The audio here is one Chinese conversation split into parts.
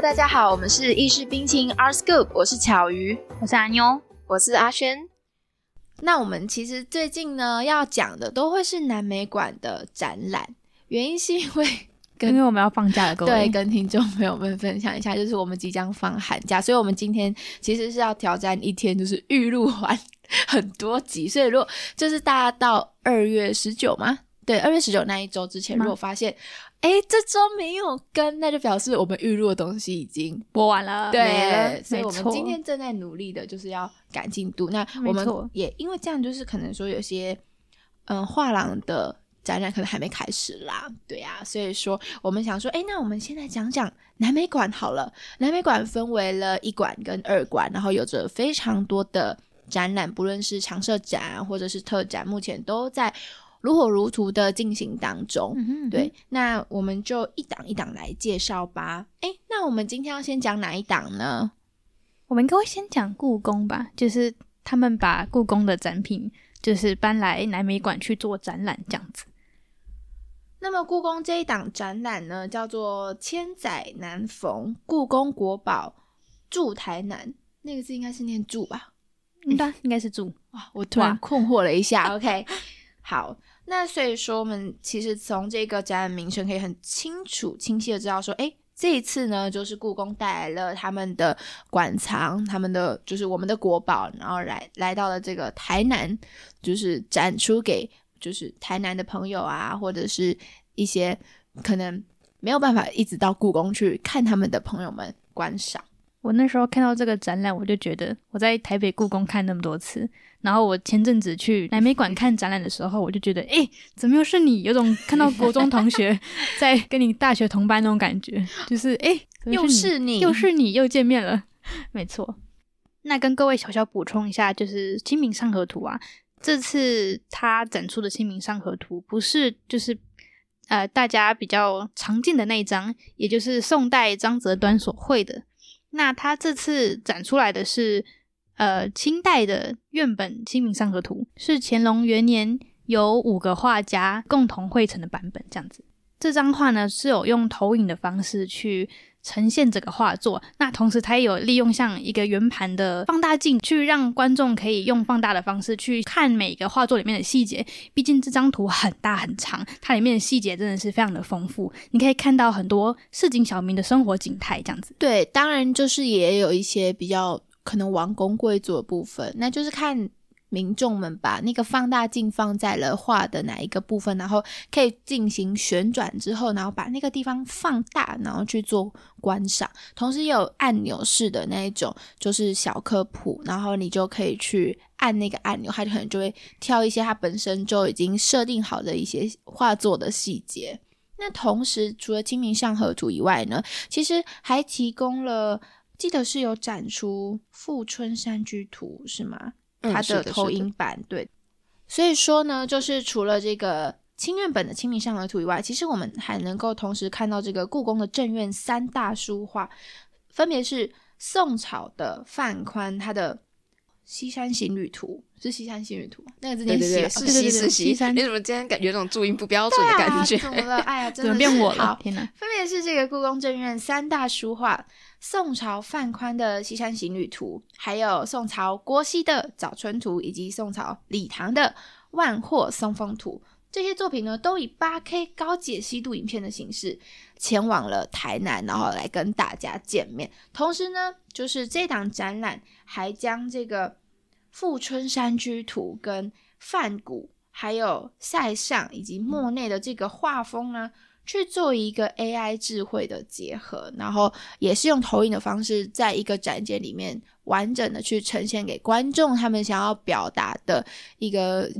大家好，我们是意式冰淇淋 Art Scoop，我是巧鱼，我是阿妞，我是阿轩。那我们其实最近呢要讲的都会是南美馆的展览，原因是因为因为我们要放假了，各位对，跟听众朋友们分享一下，就是我们即将放寒假，所以我们今天其实是要挑战一天，就是预录完很多集，所以如果就是大家到二月十九吗？对，二月十九那一周之前，如果发现。哎，这周没有跟，那就表示我们预录的东西已经播完了。对，所以我们今天正在努力的，就是要赶进度。那我们也因为这样，就是可能说有些嗯画廊的展览可能还没开始啦。对呀，所以说我们想说，哎，那我们现在讲讲南美馆好了。南美馆分为了一馆跟二馆，然后有着非常多的展览，不论是常设展或者是特展，目前都在。如火如荼的进行当中，对，那我们就一档一档来介绍吧。哎，那我们今天要先讲哪一档呢？我们应该会先讲故宫吧，就是他们把故宫的展品就是搬来南美馆去做展览这样子。那么故宫这一档展览呢，叫做“千载难逢故宫国宝驻台南”，那个字应该是念“驻”吧？嗯，对，应该是“驻”。哇，我突然困惑了一下。OK，好。那所以说，我们其实从这个展览名称可以很清楚、清晰的知道说，哎，这一次呢，就是故宫带来了他们的馆藏，他们的就是我们的国宝，然后来来到了这个台南，就是展出给就是台南的朋友啊，或者是一些可能没有办法一直到故宫去看他们的朋友们观赏。我那时候看到这个展览，我就觉得我在台北故宫看那么多次，然后我前阵子去南美馆看展览的时候，我就觉得，哎，怎么又是你？有种看到国中同学 在跟你大学同班那种感觉，就是哎，又是你，又是你，又见面了。没错。那跟各位小小补充一下，就是《清明上河图》啊，这次他展出的《清明上河图》不是就是呃大家比较常见的那一张，也就是宋代张择端所绘的。那他这次展出来的是，呃，清代的院本《清明上河图》，是乾隆元年由五个画家共同绘成的版本，这样子。这张画呢是有用投影的方式去。呈现这个画作，那同时它也有利用像一个圆盘的放大镜，去让观众可以用放大的方式去看每个画作里面的细节。毕竟这张图很大很长，它里面的细节真的是非常的丰富，你可以看到很多市井小民的生活景态这样子。对，当然就是也有一些比较可能王公贵族的部分，那就是看。民众们把那个放大镜放在了画的哪一个部分，然后可以进行旋转之后，然后把那个地方放大，然后去做观赏。同时也有按钮式的那一种，就是小科普，然后你就可以去按那个按钮，它可能就会跳一些它本身就已经设定好的一些画作的细节。那同时除了《清明上河图》以外呢，其实还提供了，记得是有展出《富春山居图》是吗？它的投影版对，所以说呢，就是除了这个清院本的《清明上河图》以外，其实我们还能够同时看到这个故宫的正院三大书画，分别是宋朝的范宽他的《西山行旅图》，是《西山行旅图》那个字念写是西是西山，你怎么今天感觉有种注音不标准的感觉？怎么了？哎呀，怎么变我了？天哪！分别是这个故宫正院三大书画。宋朝范宽的《西山行旅图》，还有宋朝郭熙的《早春图》，以及宋朝李唐的《万壑松风图》，这些作品呢，都以八 K 高解析度影片的形式前往了台南，然后来跟大家见面。同时呢，就是这档展览还将这个《富春山居图》跟梵谷、还有塞尚以及莫内的这个画风呢。去做一个 AI 智慧的结合，然后也是用投影的方式，在一个展间里面完整的去呈现给观众他们想要表达的一个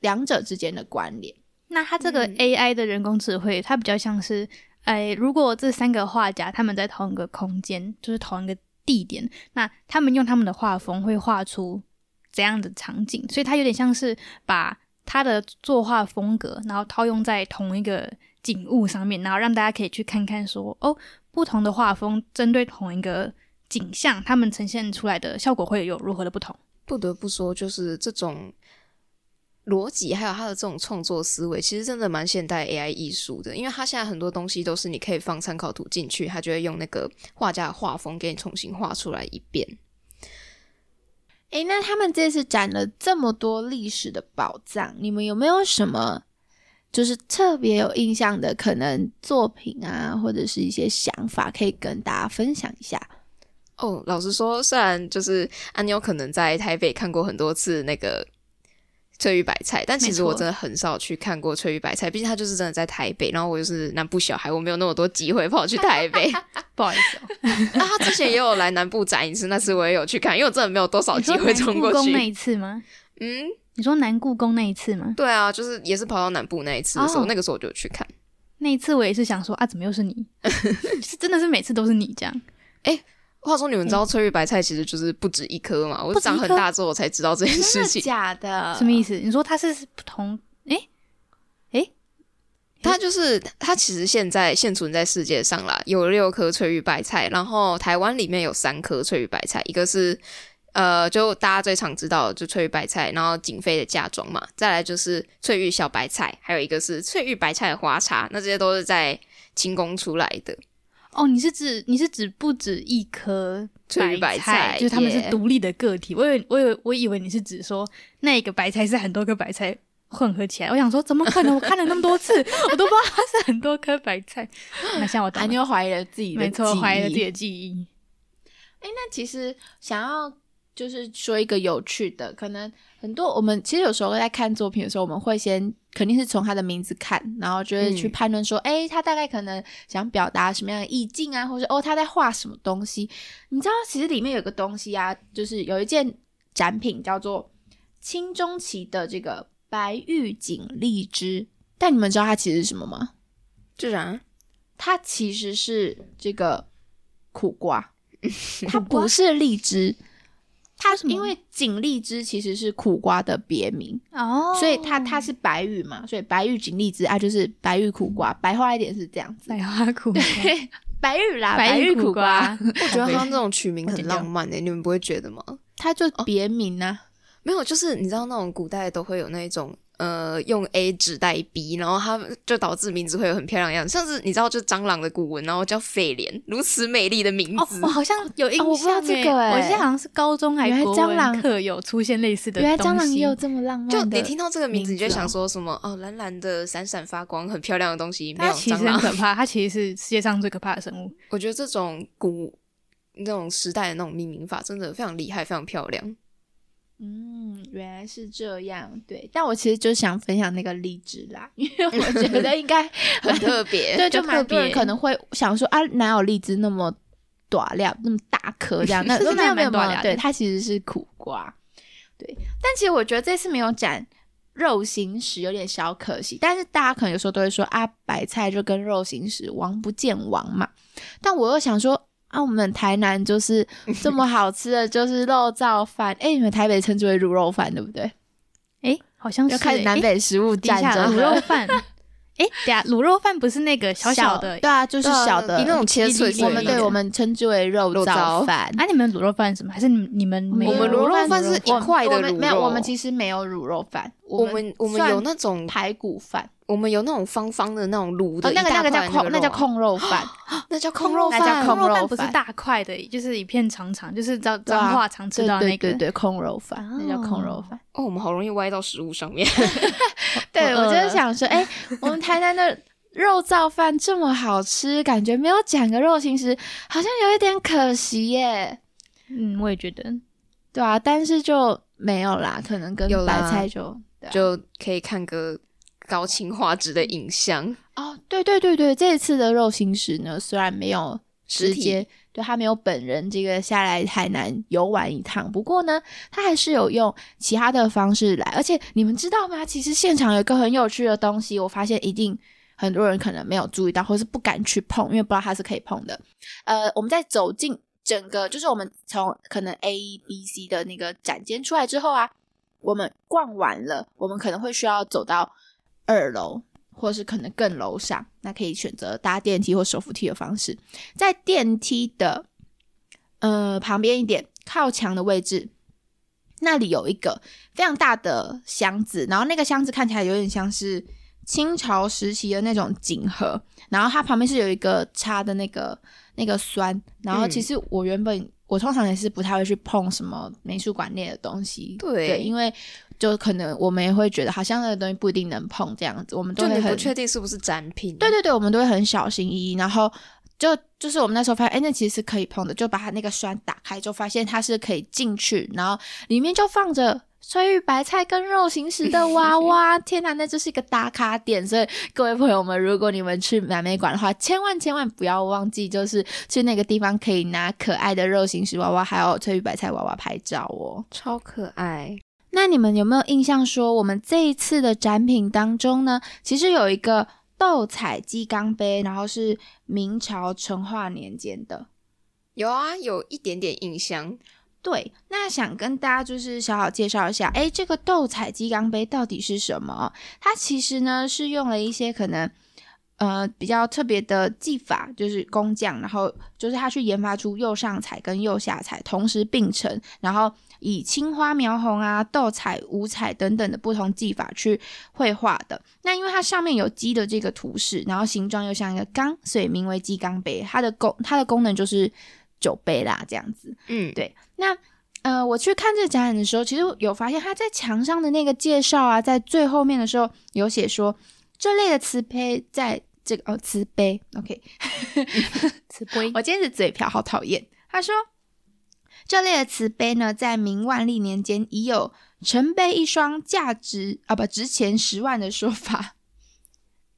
两者之间的关联。那它这个 AI 的人工智慧，它比较像是，哎，如果这三个画家他们在同一个空间，就是同一个地点，那他们用他们的画风会画出怎样的场景？所以它有点像是把他的作画风格，然后套用在同一个。景物上面，然后让大家可以去看看，说哦，不同的画风针对同一个景象，他们呈现出来的效果会有如何的不同？不得不说，就是这种逻辑，还有他的这种创作思维，其实真的蛮现代 AI 艺术的。因为他现在很多东西都是你可以放参考图进去，他就会用那个画家的画风给你重新画出来一遍。诶，那他们这次展了这么多历史的宝藏，你们有没有什么就是特别有印象的可能作品啊，或者是一些想法，可以跟大家分享一下？哦，老实说，虽然就是安妞可能在台北看过很多次那个翠玉白菜，但其实我真的很少去看过翠玉白菜，毕竟它就是真的在台北，然后我又是南部小孩，我没有那么多机会跑去台北。不好意思哦，啊他之前也有来南部展一次，那次我也有去看，因为我真的没有多少 机会冲过去。那一次吗？嗯，你说南故宫那一次吗？对啊，就是也是跑到南部那一次的时候，那个时候我就去看。那一次我也是想说啊，怎么又是你？是真的是每次都是你这样？哎。话说，你们知道翠玉白菜其实就是不止一颗嘛？我长很大之后我才知道这件事情。假的？什么意思？你说它是不同？诶诶，它就是它其实现在现存在世界上啦，有六颗翠玉白菜，然后台湾里面有三颗翠玉白菜，一个是呃，就大家最常知道就翠玉白菜，然后景妃的嫁妆嘛，再来就是翠玉小白菜，还有一个是翠玉白菜的花茶，那这些都是在清宫出来的。哦，你是指你是指不止一颗白菜，就是他们是独立的个体。我以为我以为我以为你是指说那个白菜是很多颗白菜混合起来。我想说，怎么可能？我看了那么多次，我都不知道它是很多颗白菜。那像我，你又怀疑了自己的，没错，怀疑了自己的记忆。哎，那其实想要就是说一个有趣的，可能很多我们其实有时候在看作品的时候，我们会先。肯定是从他的名字看，然后就会去判断说，哎，他大概可能想表达什么样的意境啊，或者哦，他在画什么东西？你知道，其实里面有个东西啊，就是有一件展品叫做清中期的这个白玉锦荔枝，但你们知道它其实是什么吗？这啥，它其实是这个苦瓜，它不是荔枝。它因为锦荔枝其实是苦瓜的别名哦，所以它它是白玉嘛，所以白玉锦荔枝啊就是白玉苦瓜，白话一点是这样子，白花苦瓜，白玉啦，白玉苦瓜。我觉得它这种取名很浪漫诶，你们不会觉得吗？它就别名啊，没有，就是你知道那种古代都会有那种。呃，用 A 指代 B，然后它就导致名字会有很漂亮样子，像是你知道，就蟑螂的古文，然后叫费莲，如此美丽的名字，我好像有印象，我不知道这个，我记得好像是高中还是国文课有出现类似的。原来蟑螂也有这么浪漫，就你听到这个名字，你就想说什么？哦，蓝蓝的，闪闪发光，很漂亮的东西。没有其实很可怕，它其实是世界上最可怕的生物。我觉得这种古那种时代的那种命名法，真的非常厉害，非常漂亮。嗯，原来是这样，对。但我其实就想分享那个荔枝啦，因为我觉 得应该很特别，对，就蛮多人可能会想说啊，哪有荔枝那么短料，那么大颗这样？那没有没有没有，对，它其实是苦瓜，对。但其实我觉得这次没有展肉形石有点小可惜，但是大家可能有时候都会说啊，白菜就跟肉形石王不见王嘛。但我又想说。啊，我们台南就是这么好吃的，就是肉燥饭。哎，你们台北称之为卤肉饭，对不对？哎，好像是。开始南北食物战争，卤肉饭。哎，对啊，卤肉饭不是那个小小的？对啊，就是小的，那种切碎我们对我们称之为肉燥饭。啊，你们卤肉饭什么？还是你你们？我们卤肉饭是一块的卤肉。没有，我们其实没有卤肉饭。我们我们有那种排骨饭。我们有那种方方的那种卤的，那个那个叫控，那叫 控肉饭，那叫控肉饭，那叫控肉饭，不是大块的，就是一片长长，就是脏脏话常吃到那个，对对对，控肉饭，那叫控肉饭。哦，我们好容易歪到食物上面。对，我就是想说，哎，我们台南的肉燥饭这么好吃，感觉没有讲个肉形食，好像有一点可惜耶。嗯，我也觉得，对啊，但是就没有啦，可能跟白菜就就可以看个。高清画质的影像哦，对对对对，这一次的肉心石呢，虽然没有直接对他没有本人这个下来海南游玩一趟，不过呢，他还是有用其他的方式来。而且你们知道吗？其实现场有一个很有趣的东西，我发现一定很多人可能没有注意到，或是不敢去碰，因为不知道它是可以碰的。呃，我们在走进整个，就是我们从可能 A、B、C 的那个展间出来之后啊，我们逛完了，我们可能会需要走到。二楼，或是可能更楼上，那可以选择搭电梯或手扶梯的方式。在电梯的呃旁边一点，靠墙的位置，那里有一个非常大的箱子，然后那个箱子看起来有点像是清朝时期的那种锦盒，然后它旁边是有一个插的那个那个栓，然后其实我原本、我通常也是不太会去碰什么美术馆内的东西，对因为就可能我们也会觉得好像那个东西不一定能碰这样子，我们都会很确定是不是展品。对对对，我们都会很小心翼翼，然后就就是我们那时候发现，哎，那其实是可以碰的，就把它那个栓打开，就发现它是可以进去，然后里面就放着。翠玉白菜跟肉形石的娃娃，天哪，那就是一个打卡点。所以各位朋友们，如果你们去南美馆的话，千万千万不要忘记，就是去那个地方可以拿可爱的肉形石娃娃，还有翠玉白菜娃娃拍照哦。超可爱。那你们有没有印象说，我们这一次的展品当中呢，其实有一个斗彩鸡缸杯，然后是明朝成化年间的。有啊，有一点点印象。对，那想跟大家就是小小介绍一下，哎，这个斗彩鸡缸杯到底是什么？它其实呢是用了一些可能呃比较特别的技法，就是工匠，然后就是他去研发出釉上彩跟釉下彩同时并成，然后以青花描红啊、斗彩、五彩等等的不同技法去绘画的。那因为它上面有鸡的这个图示，然后形状又像一个缸，所以名为鸡缸杯。它的功它的功能就是酒杯啦，这样子。嗯，对，那呃，我去看这个展览的时候，其实有发现他在墙上的那个介绍啊，在最后面的时候有写说，这类的瓷杯在这个哦瓷杯，OK，瓷杯我今天是嘴瓢，好讨厌。他说，这类的瓷杯呢，在明万历年间已有成杯一双，价值啊不值钱十万的说法。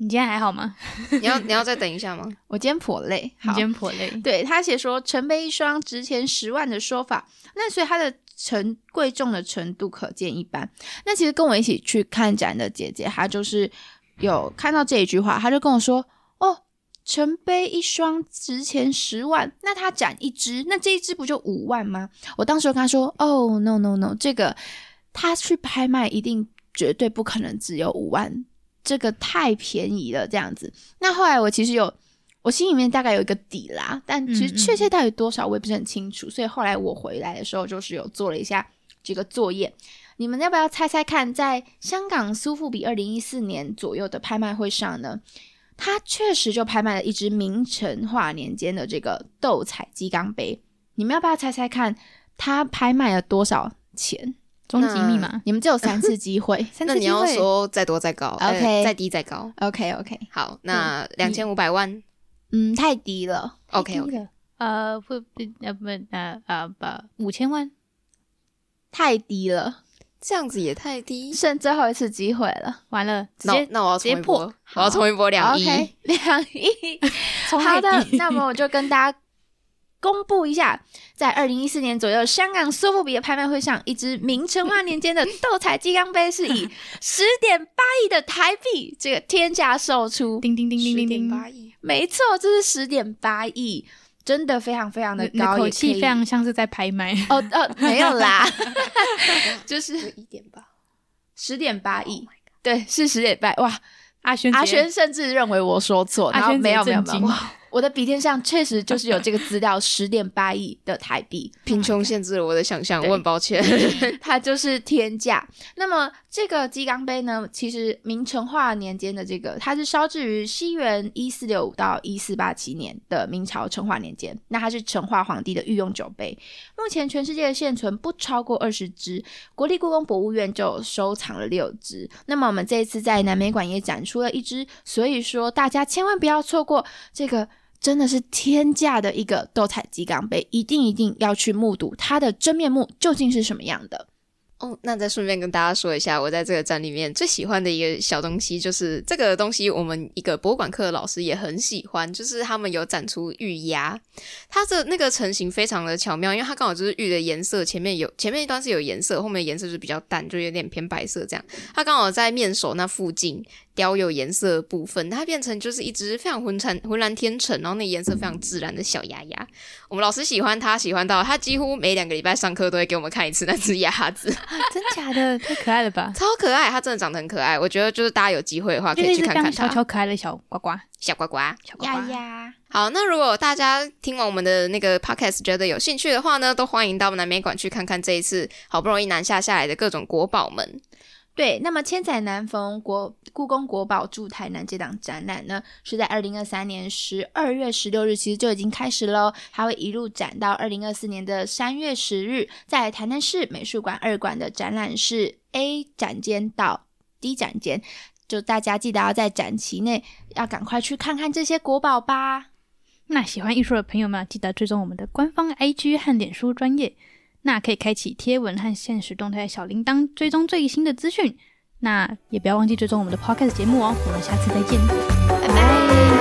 你今天还好吗？你要你要再等一下吗？我今天颇累，好你今，天颇累。对他写说成杯一双值钱十万的说法，那所以它的程贵重的程度可见一斑。那其实跟我一起去看展的姐姐，她就是有看到这一句话，她就跟我说：“哦，成杯一双值钱十万，那他展一只，那这一只不就五万吗？”我当时就跟她说：“哦，no no no，这个他去拍卖一定绝对不可能只有五万，这个太便宜了，这样子。”那后来我其实有。我心里面大概有一个底啦，但其实确切到底多少我也不是很清楚，所以后来我回来的时候就是有做了一下这个作业。你们要不要猜猜看，在香港苏富比二零一四年左右的拍卖会上呢，他确实就拍卖了一只明成化年间的这个斗彩鸡缸杯。你们要不要猜猜看，他拍卖了多少钱？终极密码，你们只有三次机会。三那你要。说再多再高 OK 呃再低再高。OK OK，好，那两千五百万。嗯，太低了。OK OK，呃，不不呃不呃呃不五千万，太低了，这样子也太低。剩最后一次机会了。完了，直那接那我要直接冲一波破，我要冲一波两亿。OK，两亿。好的那么我就跟大家公布一下，在二零一四年左右，香港苏富比的拍卖会上，一只明成化年间的斗彩鸡缸杯是以 十点八亿的台币这个天价售出。叮叮叮叮叮叮，10.8亿，没错，这是十点八亿，真的非常非常的高，你的口也可以气非常像是在拍卖。哦哦，没有啦，就是一点八。十点八亿，对，是十点八哇。阿轩阿轩甚至认为我说错，然后阿轩没有没有我的笔电上确实就是有这个资料，十点八亿的台币，贫穷限制了我的想象，我很抱歉。它就是天价。那么这个鸡缸杯呢，其实明成化年间的这个，它是烧制于西元一四六五到一四八七年的明朝成化年间。那它是成化皇帝的御用酒杯，目前全世界现存不超过二十只，国立故宫博物院就收藏了六只。那么我们这一次在南美馆也展出了一只，所以说大家千万不要错过这个。真的是天价的一个斗彩鸡缸杯，一定一定要去目睹它的真面目究竟是什么样的。哦，那再顺便跟大家说一下，我在这个展里面最喜欢的一个小东西，就是这个东西，我们一个博物馆课的老师也很喜欢，就是他们有展出玉鸭，它的那个成型非常的巧妙，因为它刚好就是玉的颜色，前面有前面一段是有颜色，后面颜色是比较淡，就有点偏白色这样。它刚好在面首那附近雕有颜色的部分，它变成就是一只非常浑沉、浑然天成，然后那颜色非常自然的小鸭鸭。我们老师喜欢它，喜欢到他几乎每两个礼拜上课都会给我们看一次那只鸭子，真假的太可爱了吧？超可爱，它真的长得很可爱。我觉得就是大家有机会的话可以去看看它。小巧可爱的小呱呱，小呱呱，小呱呱呀呀，好，那如果大家听完我们的那个 podcast 觉得有兴趣的话呢，都欢迎到南美馆去看看这一次好不容易南下下来的各种国宝们。对，那么千载难逢国故宫国宝驻台南这档展览呢，是在二零二三年十二月十六日，其实就已经开始喽，它会一路展到二零二四年的三月十日，在台南市美术馆二馆的展览室 A 展间到 D 展间，就大家记得要在展期内要赶快去看看这些国宝吧。那喜欢艺术的朋友们，记得追踪我们的官方 IG 和脸书专业。那可以开启贴文和现实动态小铃铛，追踪最新的资讯。那也不要忘记追踪我们的 Podcast 节目哦。我们下次再见，拜拜。